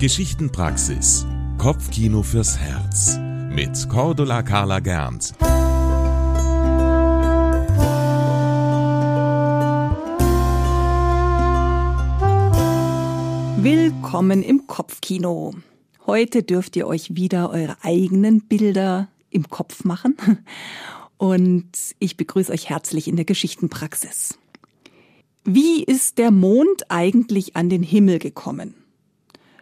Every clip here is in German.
Geschichtenpraxis. Kopfkino fürs Herz. Mit Cordula Carla Gernt. Willkommen im Kopfkino. Heute dürft ihr euch wieder eure eigenen Bilder im Kopf machen. Und ich begrüße euch herzlich in der Geschichtenpraxis. Wie ist der Mond eigentlich an den Himmel gekommen?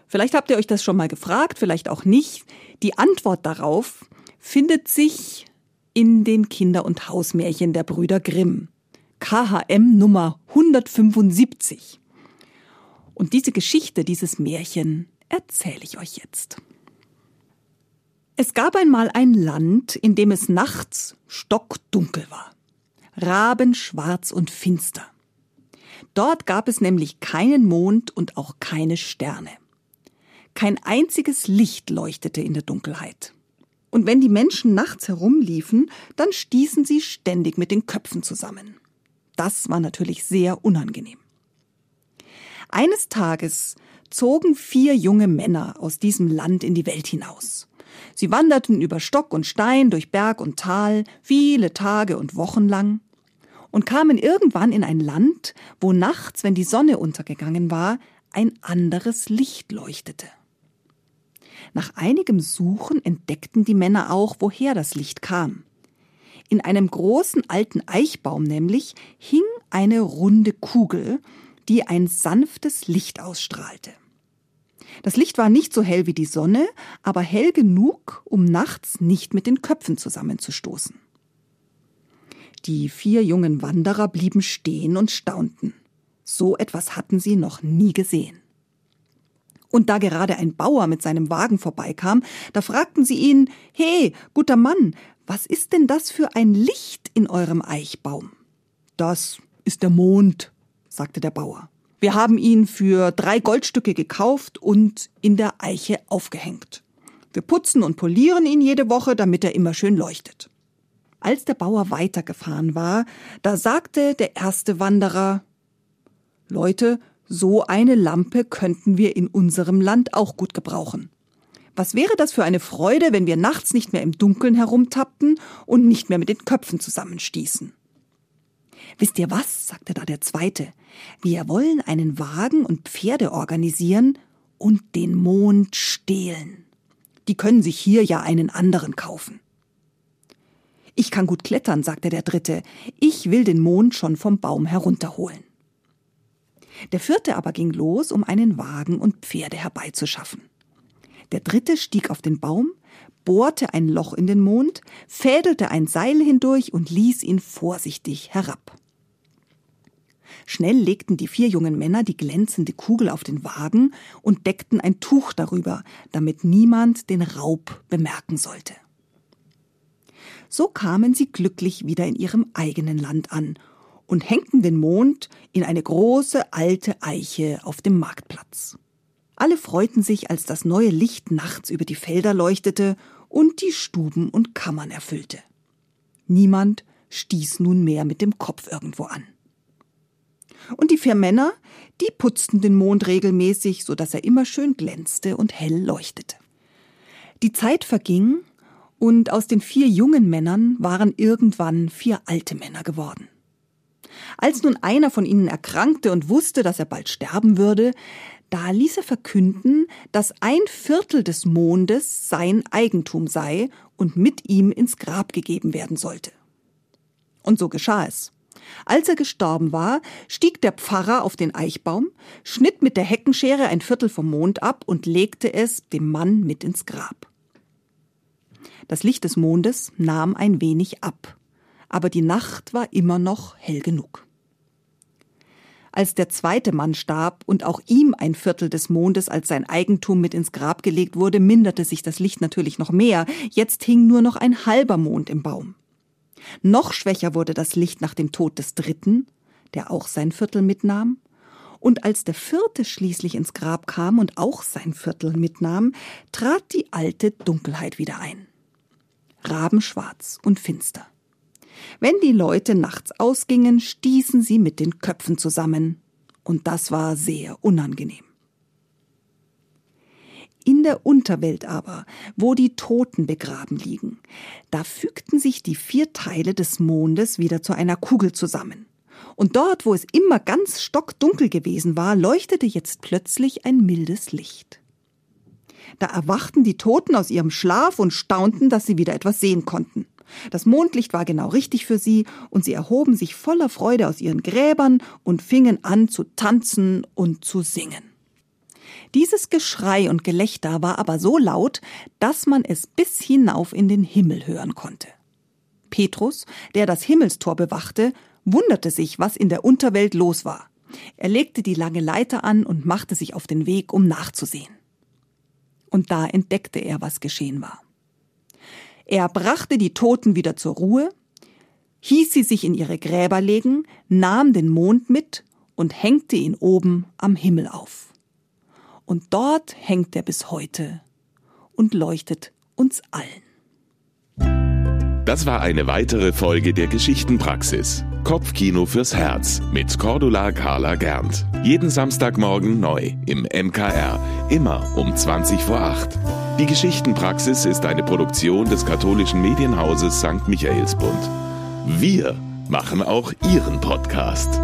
Vielleicht habt ihr euch das schon mal gefragt, vielleicht auch nicht. Die Antwort darauf findet sich in den Kinder- und Hausmärchen der Brüder Grimm. KHM Nummer 175. Und diese Geschichte, dieses Märchen, erzähle ich euch jetzt. Es gab einmal ein Land, in dem es nachts stockdunkel war, rabenschwarz und finster. Dort gab es nämlich keinen Mond und auch keine Sterne. Kein einziges Licht leuchtete in der Dunkelheit. Und wenn die Menschen nachts herumliefen, dann stießen sie ständig mit den Köpfen zusammen. Das war natürlich sehr unangenehm. Eines Tages zogen vier junge Männer aus diesem Land in die Welt hinaus. Sie wanderten über Stock und Stein, durch Berg und Tal, viele Tage und Wochen lang und kamen irgendwann in ein Land, wo nachts, wenn die Sonne untergegangen war, ein anderes Licht leuchtete. Nach einigem Suchen entdeckten die Männer auch, woher das Licht kam. In einem großen alten Eichbaum nämlich hing eine runde Kugel, die ein sanftes Licht ausstrahlte. Das Licht war nicht so hell wie die Sonne, aber hell genug, um nachts nicht mit den Köpfen zusammenzustoßen. Die vier jungen Wanderer blieben stehen und staunten. So etwas hatten sie noch nie gesehen. Und da gerade ein Bauer mit seinem Wagen vorbeikam, da fragten sie ihn, He, guter Mann, was ist denn das für ein Licht in eurem Eichbaum? Das ist der Mond, sagte der Bauer. Wir haben ihn für drei Goldstücke gekauft und in der Eiche aufgehängt. Wir putzen und polieren ihn jede Woche, damit er immer schön leuchtet. Als der Bauer weitergefahren war, da sagte der erste Wanderer Leute, so eine Lampe könnten wir in unserem Land auch gut gebrauchen. Was wäre das für eine Freude, wenn wir nachts nicht mehr im Dunkeln herumtappten und nicht mehr mit den Köpfen zusammenstießen? Wisst ihr was? sagte da der zweite. Wir wollen einen Wagen und Pferde organisieren und den Mond stehlen. Die können sich hier ja einen anderen kaufen. Ich kann gut klettern, sagte der dritte. Ich will den Mond schon vom Baum herunterholen. Der vierte aber ging los, um einen Wagen und Pferde herbeizuschaffen. Der dritte stieg auf den Baum, bohrte ein Loch in den Mond, fädelte ein Seil hindurch und ließ ihn vorsichtig herab. Schnell legten die vier jungen Männer die glänzende Kugel auf den Wagen und deckten ein Tuch darüber, damit niemand den Raub bemerken sollte. So kamen sie glücklich wieder in ihrem eigenen Land an und hängten den Mond in eine große alte Eiche auf dem Marktplatz. Alle freuten sich, als das neue Licht nachts über die Felder leuchtete und die Stuben und Kammern erfüllte. Niemand stieß nunmehr mit dem Kopf irgendwo an. Und die vier Männer, die putzten den Mond regelmäßig, so dass er immer schön glänzte und hell leuchtete. Die Zeit verging und aus den vier jungen Männern waren irgendwann vier alte Männer geworden. Als nun einer von ihnen erkrankte und wusste, dass er bald sterben würde, da ließ er verkünden, dass ein Viertel des Mondes sein Eigentum sei und mit ihm ins Grab gegeben werden sollte. Und so geschah es. Als er gestorben war, stieg der Pfarrer auf den Eichbaum, schnitt mit der Heckenschere ein Viertel vom Mond ab und legte es dem Mann mit ins Grab. Das Licht des Mondes nahm ein wenig ab, aber die Nacht war immer noch hell genug. Als der zweite Mann starb und auch ihm ein Viertel des Mondes als sein Eigentum mit ins Grab gelegt wurde, minderte sich das Licht natürlich noch mehr. Jetzt hing nur noch ein halber Mond im Baum. Noch schwächer wurde das Licht nach dem Tod des dritten, der auch sein Viertel mitnahm. Und als der vierte schließlich ins Grab kam und auch sein Viertel mitnahm, trat die alte Dunkelheit wieder ein rabenschwarz und finster. Wenn die Leute nachts ausgingen, stießen sie mit den Köpfen zusammen, und das war sehr unangenehm. In der Unterwelt aber, wo die Toten begraben liegen, da fügten sich die vier Teile des Mondes wieder zu einer Kugel zusammen. Und dort, wo es immer ganz stockdunkel gewesen war, leuchtete jetzt plötzlich ein mildes Licht. Da erwachten die Toten aus ihrem Schlaf und staunten, dass sie wieder etwas sehen konnten. Das Mondlicht war genau richtig für sie, und sie erhoben sich voller Freude aus ihren Gräbern und fingen an zu tanzen und zu singen. Dieses Geschrei und Gelächter war aber so laut, dass man es bis hinauf in den Himmel hören konnte. Petrus, der das Himmelstor bewachte, wunderte sich, was in der Unterwelt los war. Er legte die lange Leiter an und machte sich auf den Weg, um nachzusehen. Und da entdeckte er, was geschehen war. Er brachte die Toten wieder zur Ruhe, hieß sie sich in ihre Gräber legen, nahm den Mond mit und hängte ihn oben am Himmel auf. Und dort hängt er bis heute und leuchtet uns allen. Das war eine weitere Folge der Geschichtenpraxis. Kopfkino fürs Herz mit Cordula Carla Gernt. Jeden Samstagmorgen neu im MKR. Immer um 20 vor 8. Die Geschichtenpraxis ist eine Produktion des katholischen Medienhauses St. Michaelsbund. Wir machen auch Ihren Podcast.